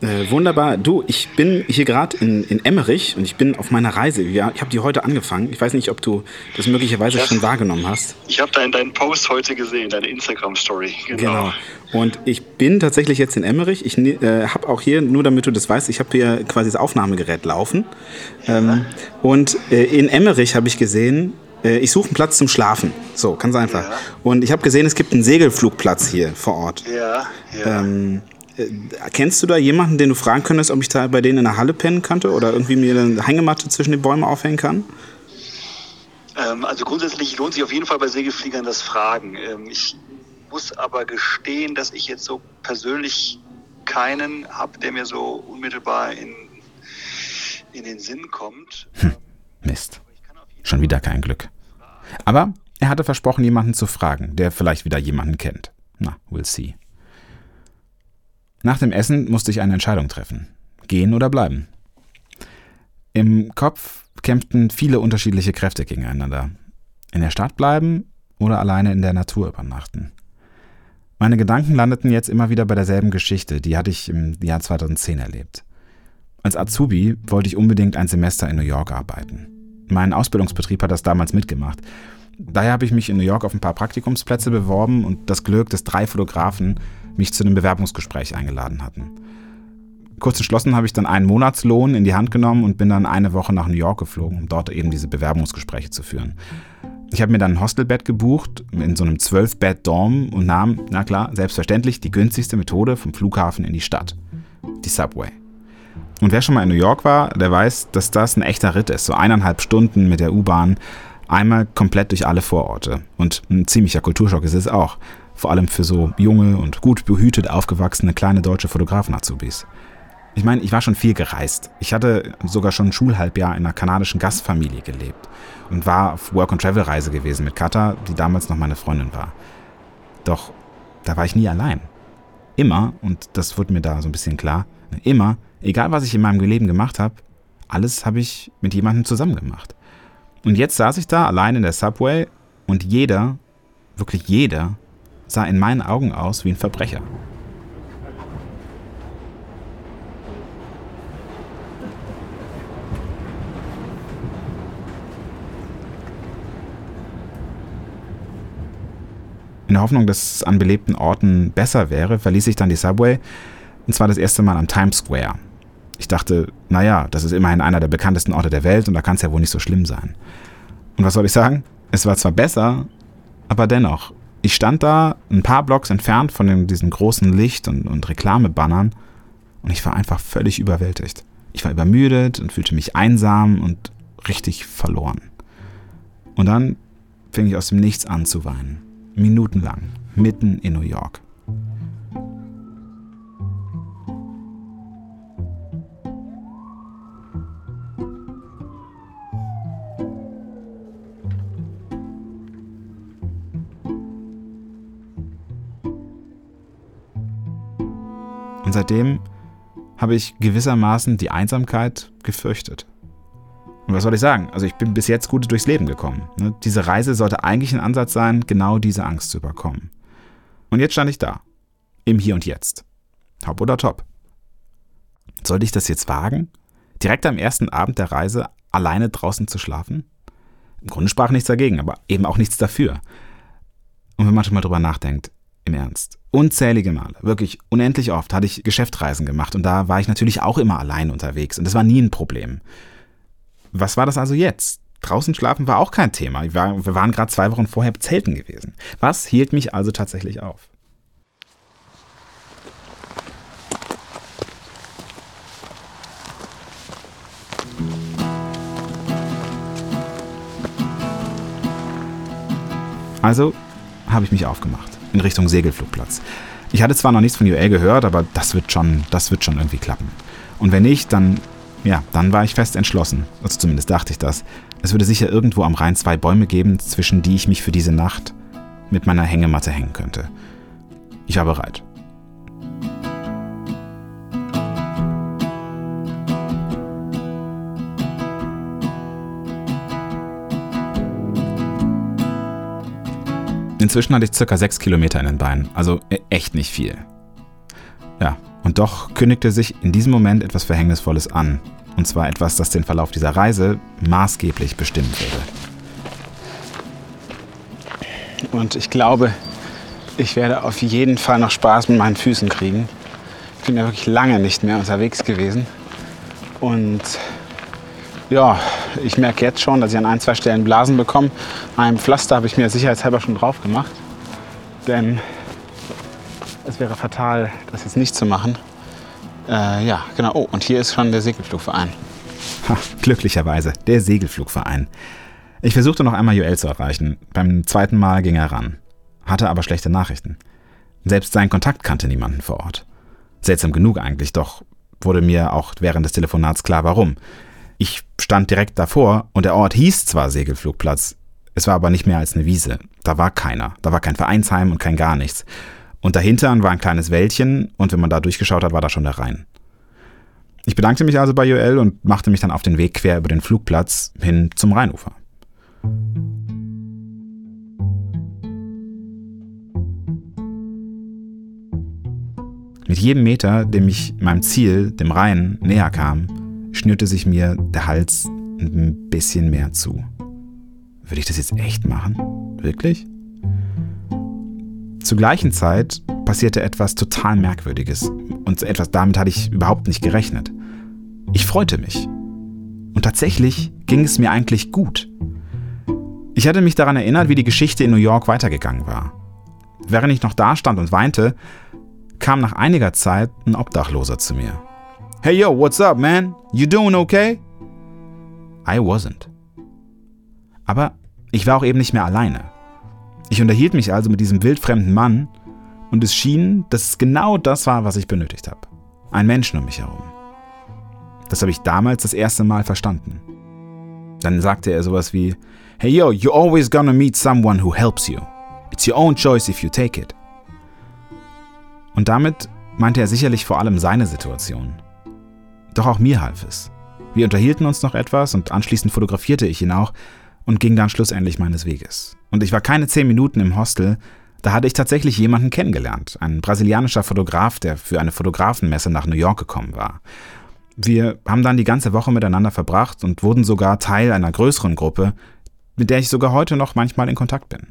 Äh, wunderbar. Du, ich bin hier gerade in, in Emmerich und ich bin auf meiner Reise. Ja, ich habe die heute angefangen. Ich weiß nicht, ob du das möglicherweise ja. schon wahrgenommen hast. Ich habe deinen, deinen Post heute gesehen, deine Instagram-Story. Genau. genau. Und ich bin tatsächlich jetzt in Emmerich. Ich äh, habe auch hier, nur damit du das weißt, ich habe hier quasi das Aufnahmegerät laufen. Ja. Ähm, und äh, in Emmerich habe ich gesehen, äh, ich suche einen Platz zum Schlafen. So, ganz einfach. Ja. Und ich habe gesehen, es gibt einen Segelflugplatz hier vor Ort. Ja, ja. Ähm, äh, kennst du da jemanden, den du fragen könntest, ob ich da bei denen in der Halle pennen könnte oder irgendwie mir eine Hängematte zwischen die Bäume aufhängen kann? Ähm, also grundsätzlich lohnt sich auf jeden Fall bei Segelfliegern das Fragen. Ähm, ich muss aber gestehen, dass ich jetzt so persönlich keinen habe, der mir so unmittelbar in, in den Sinn kommt. Hm, Mist. Schon wieder kein Glück. Aber er hatte versprochen, jemanden zu fragen, der vielleicht wieder jemanden kennt. Na, we'll see. Nach dem Essen musste ich eine Entscheidung treffen. Gehen oder bleiben. Im Kopf kämpften viele unterschiedliche Kräfte gegeneinander. In der Stadt bleiben oder alleine in der Natur übernachten. Meine Gedanken landeten jetzt immer wieder bei derselben Geschichte, die hatte ich im Jahr 2010 erlebt. Als Azubi wollte ich unbedingt ein Semester in New York arbeiten. Mein Ausbildungsbetrieb hat das damals mitgemacht. Daher habe ich mich in New York auf ein paar Kurz entschlossen habe ich dann einen Monatslohn in die Hand genommen und bin dann eine Woche nach New York geflogen, um dort eben diese Bewerbungsgespräche zu führen. Ich habe mir dann ein Hostelbett gebucht in so einem 12-Bett-Dorm und nahm, na klar, selbstverständlich die günstigste Methode vom Flughafen in die Stadt. Die Subway. Und wer schon mal in New York war, der weiß, dass das ein echter Ritt ist. So eineinhalb Stunden mit der U-Bahn, einmal komplett durch alle Vororte. Und ein ziemlicher Kulturschock ist es auch. Vor allem für so junge und gut behütet aufgewachsene kleine deutsche Fotografen-Azubis. Ich meine, ich war schon viel gereist. Ich hatte sogar schon ein Schulhalbjahr in einer kanadischen Gastfamilie gelebt und war auf Work-and-Travel-Reise gewesen mit Katha, die damals noch meine Freundin war. Doch da war ich nie allein. Immer, und das wurde mir da so ein bisschen klar, immer, egal was ich in meinem Leben gemacht habe, alles habe ich mit jemandem zusammen gemacht. Und jetzt saß ich da allein in der Subway und jeder, wirklich jeder, sah in meinen Augen aus wie ein Verbrecher. In der Hoffnung, dass es an belebten Orten besser wäre, verließ ich dann die Subway, und zwar das erste Mal am Times Square. Ich dachte, naja, das ist immerhin einer der bekanntesten Orte der Welt und da kann es ja wohl nicht so schlimm sein. Und was soll ich sagen? Es war zwar besser, aber dennoch. Ich stand da ein paar Blocks entfernt von den, diesen großen Licht- und, und Reklamebannern und ich war einfach völlig überwältigt. Ich war übermüdet und fühlte mich einsam und richtig verloren. Und dann fing ich aus dem Nichts an zu weinen. Minutenlang, mitten in New York. Seitdem habe ich gewissermaßen die Einsamkeit gefürchtet. Und was soll ich sagen? Also ich bin bis jetzt gut durchs Leben gekommen. Ne? Diese Reise sollte eigentlich ein Ansatz sein, genau diese Angst zu überkommen. Und jetzt stand ich da. Im Hier und Jetzt. Top oder top? Sollte ich das jetzt wagen? Direkt am ersten Abend der Reise alleine draußen zu schlafen? Im Grunde sprach nichts dagegen, aber eben auch nichts dafür. Und wenn man schon mal drüber nachdenkt, im Ernst. Unzählige Male, wirklich unendlich oft hatte ich Geschäftsreisen gemacht und da war ich natürlich auch immer allein unterwegs und das war nie ein Problem. Was war das also jetzt? Draußen schlafen war auch kein Thema. Wir waren gerade zwei Wochen vorher zelten gewesen. Was hielt mich also tatsächlich auf? Also habe ich mich aufgemacht in Richtung Segelflugplatz. Ich hatte zwar noch nichts von UL gehört, aber das wird schon, das wird schon irgendwie klappen. Und wenn nicht, dann, ja, dann war ich fest entschlossen. Also zumindest dachte ich das. Es würde sicher irgendwo am Rhein zwei Bäume geben, zwischen die ich mich für diese Nacht mit meiner Hängematte hängen könnte. Ich war bereit. Inzwischen hatte ich circa sechs Kilometer in den Beinen, also e- echt nicht viel. Ja, und doch kündigte sich in diesem Moment etwas Verhängnisvolles an. Und zwar etwas, das den Verlauf dieser Reise maßgeblich bestimmen würde. Und ich glaube, ich werde auf jeden Fall noch Spaß mit meinen Füßen kriegen. Ich bin ja wirklich lange nicht mehr unterwegs gewesen. Und ja, ich merke jetzt schon, dass ich an ein, zwei Stellen Blasen bekomme. Ein Pflaster habe ich mir sicherheitshalber schon drauf gemacht. Denn es wäre fatal, das jetzt nicht zu machen. Äh, ja, genau. Oh, und hier ist schon der Segelflugverein. Ha, glücklicherweise, der Segelflugverein. Ich versuchte noch einmal Joel zu erreichen. Beim zweiten Mal ging er ran. Hatte aber schlechte Nachrichten. Selbst sein Kontakt kannte niemanden vor Ort. Seltsam genug eigentlich, doch wurde mir auch während des Telefonats klar, warum. Ich stand direkt davor und der Ort hieß zwar Segelflugplatz, es war aber nicht mehr als eine Wiese. Da war keiner. Da war kein Vereinsheim und kein gar nichts. Und dahinter war ein kleines Wäldchen und wenn man da durchgeschaut hat, war da schon der Rhein. Ich bedankte mich also bei Joel und machte mich dann auf den Weg quer über den Flugplatz hin zum Rheinufer. Mit jedem Meter, dem ich meinem Ziel, dem Rhein, näher kam, schnürte sich mir der Hals ein bisschen mehr zu. Würde ich das jetzt echt machen? Wirklich? Zur gleichen Zeit passierte etwas total Merkwürdiges. Und etwas damit hatte ich überhaupt nicht gerechnet. Ich freute mich. Und tatsächlich ging es mir eigentlich gut. Ich hatte mich daran erinnert, wie die Geschichte in New York weitergegangen war. Während ich noch da stand und weinte, kam nach einiger Zeit ein Obdachloser zu mir. Hey yo, what's up, man? You doing okay? I wasn't. Aber ich war auch eben nicht mehr alleine. Ich unterhielt mich also mit diesem wildfremden Mann und es schien, dass es genau das war, was ich benötigt habe. Ein Mensch um mich herum. Das habe ich damals das erste Mal verstanden. Dann sagte er sowas wie, Hey yo, you're always gonna meet someone who helps you. It's your own choice if you take it. Und damit meinte er sicherlich vor allem seine Situation. Doch auch mir half es. Wir unterhielten uns noch etwas und anschließend fotografierte ich ihn auch und ging dann schlussendlich meines Weges. Und ich war keine zehn Minuten im Hostel, da hatte ich tatsächlich jemanden kennengelernt, ein brasilianischer Fotograf, der für eine Fotografenmesse nach New York gekommen war. Wir haben dann die ganze Woche miteinander verbracht und wurden sogar Teil einer größeren Gruppe, mit der ich sogar heute noch manchmal in Kontakt bin.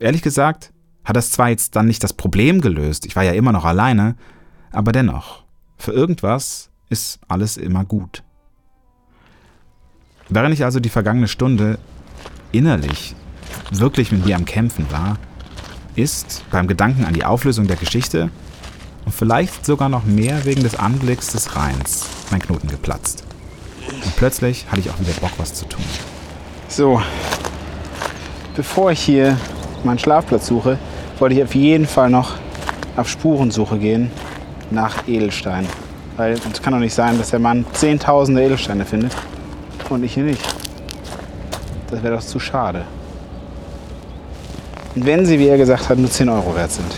Ehrlich gesagt hat das zwar jetzt dann nicht das Problem gelöst, ich war ja immer noch alleine, aber dennoch, für irgendwas ist alles immer gut. Während ich also die vergangene Stunde innerlich wirklich mit mir am Kämpfen war, ist beim Gedanken an die Auflösung der Geschichte und vielleicht sogar noch mehr wegen des Anblicks des Rheins mein Knoten geplatzt. Und plötzlich hatte ich auch wieder Bock, was zu tun. So, bevor ich hier meinen Schlafplatz suche, wollte ich auf jeden Fall noch auf Spurensuche gehen nach Edelstein. Weil es kann doch nicht sein, dass der Mann zehntausende Edelsteine findet und ich hier nicht. Das wäre doch zu schade. Und wenn sie, wie er gesagt hat, nur 10 Euro wert sind.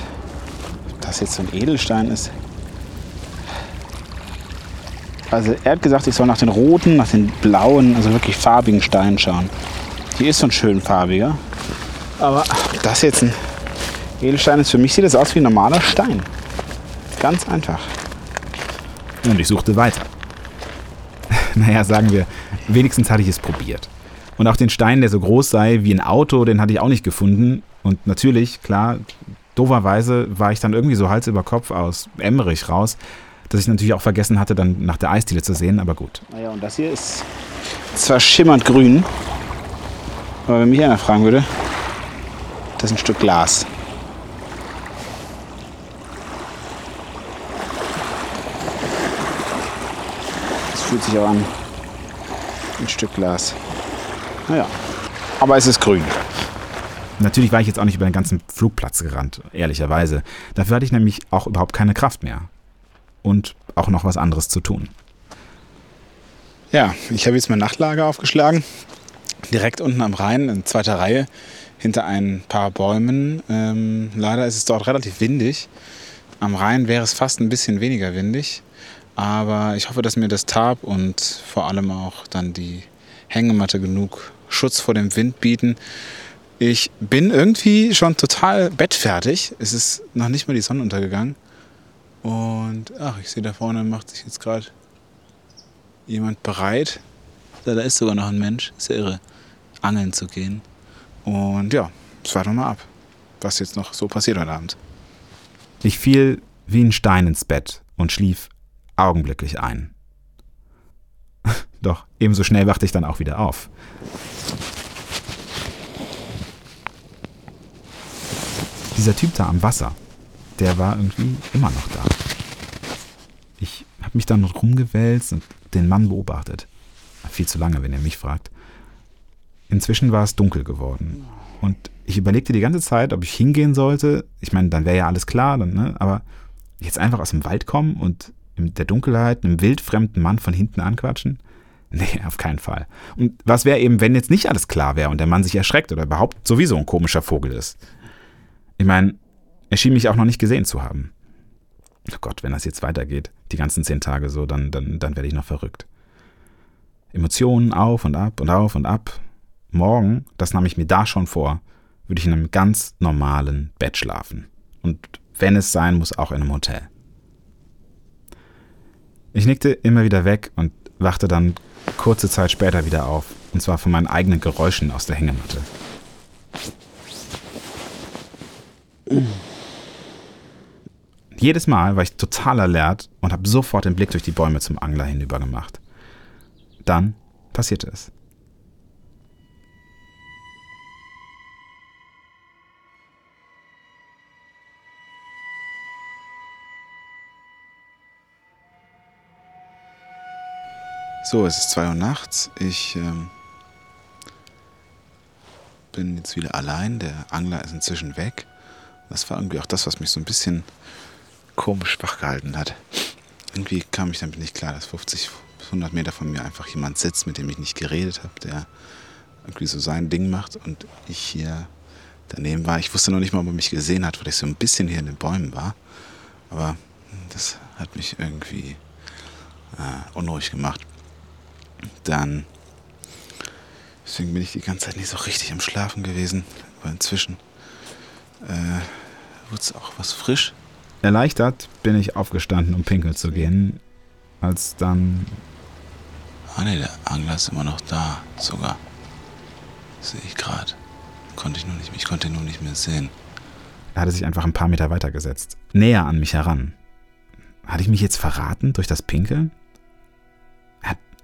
Ob das jetzt so ein Edelstein ist. Also er hat gesagt, ich soll nach den roten, nach den blauen, also wirklich farbigen Steinen schauen. Die ist so ein schön farbiger. Aber ob das jetzt ein Edelstein ist, für mich sieht das aus wie ein normaler Stein. Ganz einfach. Und ich suchte weiter. naja, sagen wir, wenigstens hatte ich es probiert. Und auch den Stein, der so groß sei wie ein Auto, den hatte ich auch nicht gefunden. Und natürlich, klar, doverweise war ich dann irgendwie so Hals über Kopf aus Emmerich raus, dass ich natürlich auch vergessen hatte, dann nach der Eisdiele zu sehen, aber gut. Naja, und das hier ist zwar schimmernd grün, aber wenn mich einer fragen würde, das ist ein Stück Glas. Fühlt sich auch an. Ein Stück Glas. Naja, aber es ist grün. Natürlich war ich jetzt auch nicht über den ganzen Flugplatz gerannt, ehrlicherweise. Dafür hatte ich nämlich auch überhaupt keine Kraft mehr. Und auch noch was anderes zu tun. Ja, ich habe jetzt mein Nachtlager aufgeschlagen. Direkt unten am Rhein, in zweiter Reihe, hinter ein paar Bäumen. Ähm, leider ist es dort relativ windig. Am Rhein wäre es fast ein bisschen weniger windig. Aber ich hoffe, dass mir das Tarp und vor allem auch dann die Hängematte genug Schutz vor dem Wind bieten. Ich bin irgendwie schon total bettfertig. Es ist noch nicht mal die Sonne untergegangen. Und ach, ich sehe da vorne macht sich jetzt gerade jemand bereit. Da, da ist sogar noch ein Mensch. Ist ja irre, angeln zu gehen. Und ja, es warten wir mal ab, was jetzt noch so passiert heute Abend. Ich fiel wie ein Stein ins Bett und schlief augenblicklich ein. Doch ebenso schnell wachte ich dann auch wieder auf. Dieser Typ da am Wasser, der war irgendwie immer noch da. Ich habe mich dann rumgewälzt und den Mann beobachtet. Viel zu lange, wenn ihr mich fragt. Inzwischen war es dunkel geworden. Und ich überlegte die ganze Zeit, ob ich hingehen sollte. Ich meine, dann wäre ja alles klar, dann, ne? aber jetzt einfach aus dem Wald kommen und in der Dunkelheit einem wildfremden Mann von hinten anquatschen? Nee, auf keinen Fall. Und was wäre eben, wenn jetzt nicht alles klar wäre und der Mann sich erschreckt oder überhaupt sowieso ein komischer Vogel ist? Ich meine, er schien mich auch noch nicht gesehen zu haben. Oh Gott, wenn das jetzt weitergeht, die ganzen zehn Tage so, dann, dann, dann werde ich noch verrückt. Emotionen auf und ab und auf und ab. Morgen, das nahm ich mir da schon vor, würde ich in einem ganz normalen Bett schlafen. Und wenn es sein muss, auch in einem Hotel. Ich nickte immer wieder weg und wachte dann kurze Zeit später wieder auf. Und zwar von meinen eigenen Geräuschen aus der Hängematte. Jedes Mal war ich total alert und habe sofort den Blick durch die Bäume zum Angler hinüber gemacht. Dann passierte es. So, es ist 2 Uhr nachts. Ich ähm, bin jetzt wieder allein. Der Angler ist inzwischen weg. Das war irgendwie auch das, was mich so ein bisschen komisch wach gehalten hat. Irgendwie kam ich damit nicht klar, dass 50 bis 100 Meter von mir einfach jemand sitzt, mit dem ich nicht geredet habe, der irgendwie so sein Ding macht und ich hier daneben war. Ich wusste noch nicht mal, ob er mich gesehen hat, weil ich so ein bisschen hier in den Bäumen war. Aber das hat mich irgendwie äh, unruhig gemacht dann. Deswegen bin ich die ganze Zeit nicht so richtig am Schlafen gewesen. Aber inzwischen äh, wurde es auch was frisch. Erleichtert bin ich aufgestanden, um pinkeln zu gehen, als dann. Ah ne, der Angler ist immer noch da, sogar. Sehe ich gerade. Konnte ich nur nicht, ich konnte ihn nur nicht mehr sehen. Er hatte sich einfach ein paar Meter weitergesetzt, näher an mich heran. Hatte ich mich jetzt verraten durch das Pinkeln?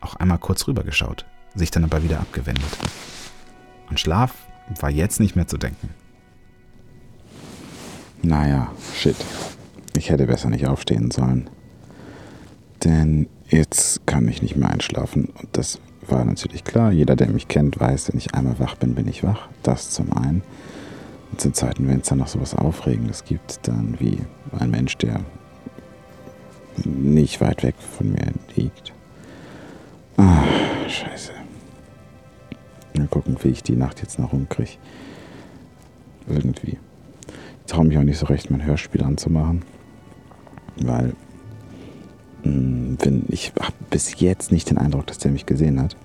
Auch einmal kurz rübergeschaut, sich dann aber wieder abgewendet. An Schlaf war jetzt nicht mehr zu denken. Naja, shit. Ich hätte besser nicht aufstehen sollen. Denn jetzt kann ich nicht mehr einschlafen. Und das war natürlich klar. Jeder, der mich kennt, weiß, wenn ich einmal wach bin, bin ich wach. Das zum einen. Und zum zweiten, wenn es dann noch so was Aufregendes gibt, dann wie ein Mensch, der nicht weit weg von mir liegt, Ah, scheiße. Mal gucken, wie ich die Nacht jetzt noch rumkriege. Irgendwie. Ich traue mich auch nicht so recht, mein Hörspiel anzumachen. Weil mh, mm, wenn, ich habe bis jetzt nicht den Eindruck, dass der mich gesehen hat.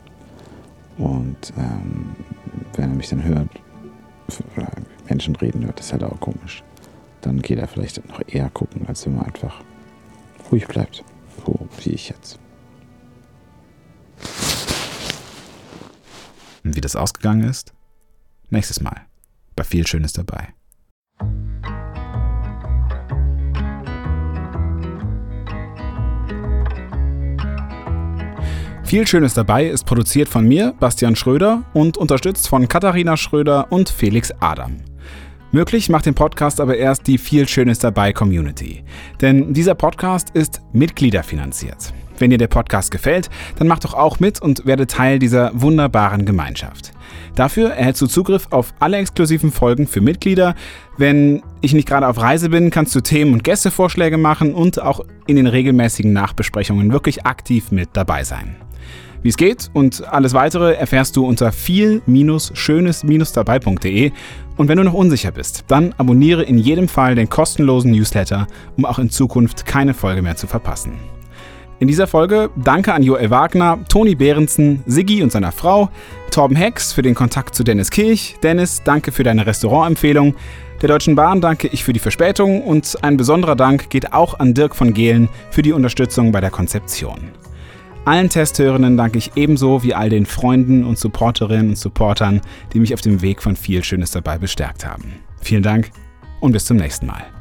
Und ähm, wenn er mich dann hört, oder Menschen reden hört, ist halt auch komisch. Dann geht er vielleicht noch eher gucken, als wenn man einfach ruhig bleibt. So wie ich jetzt. Und wie das ausgegangen ist? Nächstes Mal. Bei viel Schönes dabei. Viel Schönes dabei ist produziert von mir, Bastian Schröder, und unterstützt von Katharina Schröder und Felix Adam. Möglich macht den Podcast aber erst die Viel Schönes dabei Community. Denn dieser Podcast ist mitgliederfinanziert. Wenn dir der Podcast gefällt, dann mach doch auch mit und werde Teil dieser wunderbaren Gemeinschaft. Dafür erhältst du Zugriff auf alle exklusiven Folgen für Mitglieder. Wenn ich nicht gerade auf Reise bin, kannst du Themen- und Gästevorschläge machen und auch in den regelmäßigen Nachbesprechungen wirklich aktiv mit dabei sein. Wie es geht und alles weitere erfährst du unter viel-schönes-dabei.de. Und wenn du noch unsicher bist, dann abonniere in jedem Fall den kostenlosen Newsletter, um auch in Zukunft keine Folge mehr zu verpassen. In dieser Folge danke an Joel Wagner, Toni Behrensen, Siggi und seiner Frau, Torben Hex für den Kontakt zu Dennis Kirch, Dennis, danke für deine Restaurantempfehlung, der Deutschen Bahn danke ich für die Verspätung und ein besonderer Dank geht auch an Dirk von Gehlen für die Unterstützung bei der Konzeption. Allen Testhörenden danke ich ebenso wie all den Freunden und Supporterinnen und Supportern, die mich auf dem Weg von viel Schönes dabei bestärkt haben. Vielen Dank und bis zum nächsten Mal.